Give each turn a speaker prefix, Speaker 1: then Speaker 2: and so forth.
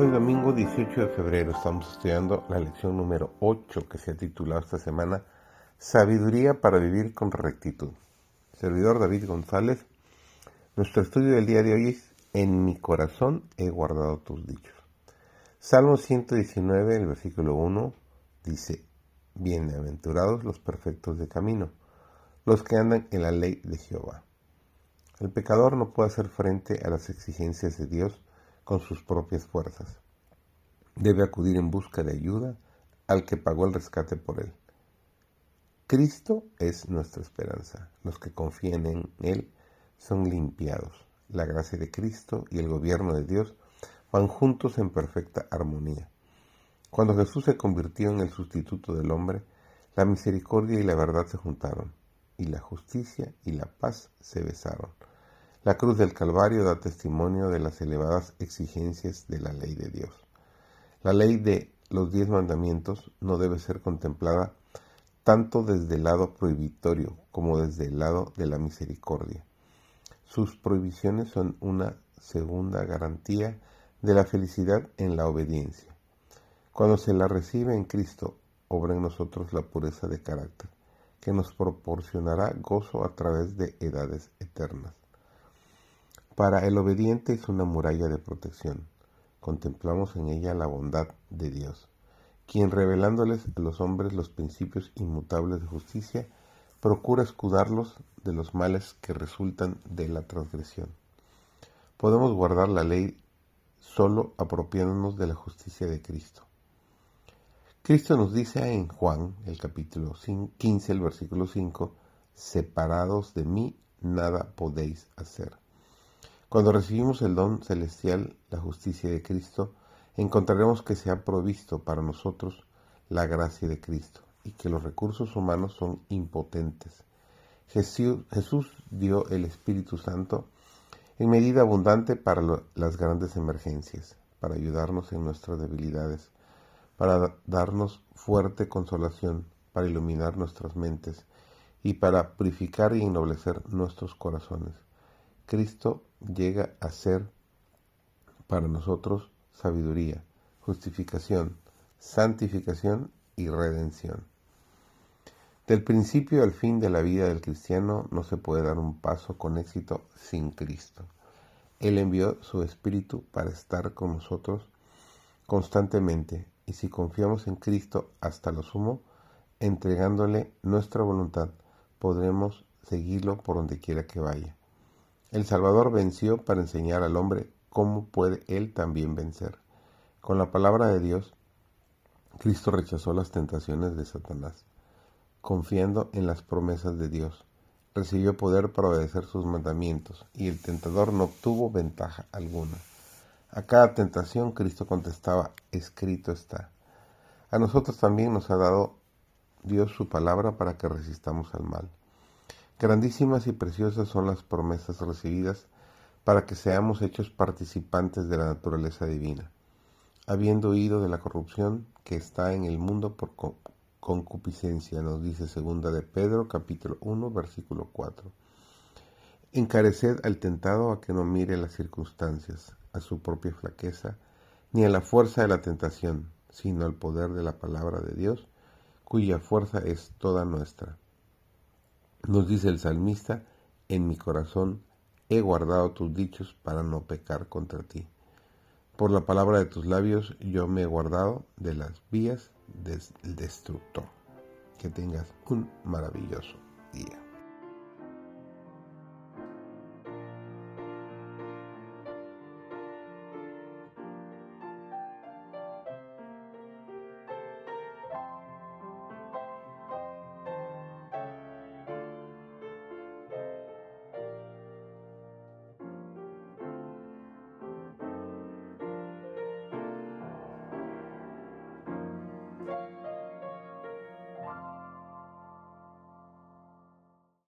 Speaker 1: Hoy domingo 18 de febrero estamos estudiando la lección número 8 que se ha titulado esta semana Sabiduría para vivir con rectitud. Servidor David González, nuestro estudio del día de hoy es En mi corazón he guardado tus dichos. Salmo 119, el versículo 1 dice, Bienaventurados los perfectos de camino, los que andan en la ley de Jehová. El pecador no puede hacer frente a las exigencias de Dios con sus propias fuerzas. Debe acudir en busca de ayuda al que pagó el rescate por él. Cristo es nuestra esperanza. Los que confían en Él son limpiados. La gracia de Cristo y el gobierno de Dios van juntos en perfecta armonía. Cuando Jesús se convirtió en el sustituto del hombre, la misericordia y la verdad se juntaron, y la justicia y la paz se besaron. La cruz del Calvario da testimonio de las elevadas exigencias de la ley de Dios. La ley de los diez mandamientos no debe ser contemplada tanto desde el lado prohibitorio como desde el lado de la misericordia. Sus prohibiciones son una segunda garantía de la felicidad en la obediencia. Cuando se la recibe en Cristo, obra en nosotros la pureza de carácter, que nos proporcionará gozo a través de edades eternas. Para el obediente es una muralla de protección. Contemplamos en ella la bondad de Dios, quien revelándoles a los hombres los principios inmutables de justicia, procura escudarlos de los males que resultan de la transgresión. Podemos guardar la ley solo apropiándonos de la justicia de Cristo. Cristo nos dice en Juan, el capítulo 15, el versículo 5, separados de mí nada podéis hacer. Cuando recibimos el don celestial, la justicia de Cristo, encontraremos que se ha provisto para nosotros la gracia de Cristo y que los recursos humanos son impotentes. Jesús, dio el Espíritu Santo en medida abundante para las grandes emergencias, para ayudarnos en nuestras debilidades, para darnos fuerte consolación, para iluminar nuestras mentes y para purificar y ennoblecer nuestros corazones. Cristo llega a ser para nosotros sabiduría, justificación, santificación y redención. Del principio al fin de la vida del cristiano no se puede dar un paso con éxito sin Cristo. Él envió su Espíritu para estar con nosotros constantemente y si confiamos en Cristo hasta lo sumo, entregándole nuestra voluntad, podremos seguirlo por donde quiera que vaya. El Salvador venció para enseñar al hombre cómo puede él también vencer. Con la palabra de Dios, Cristo rechazó las tentaciones de Satanás. Confiando en las promesas de Dios, recibió poder para obedecer sus mandamientos y el tentador no obtuvo ventaja alguna. A cada tentación Cristo contestaba, escrito está. A nosotros también nos ha dado Dios su palabra para que resistamos al mal. Grandísimas y preciosas son las promesas recibidas para que seamos hechos participantes de la naturaleza divina, habiendo huido de la corrupción que está en el mundo por concupiscencia, nos dice segunda de Pedro capítulo 1 versículo 4. Encareced al tentado a que no mire las circunstancias, a su propia flaqueza, ni a la fuerza de la tentación, sino al poder de la palabra de Dios, cuya fuerza es toda nuestra nos dice el salmista, en mi corazón he guardado tus dichos para no pecar contra ti. Por la palabra de tus labios yo me he guardado de las vías del destructor. Que tengas un maravilloso día.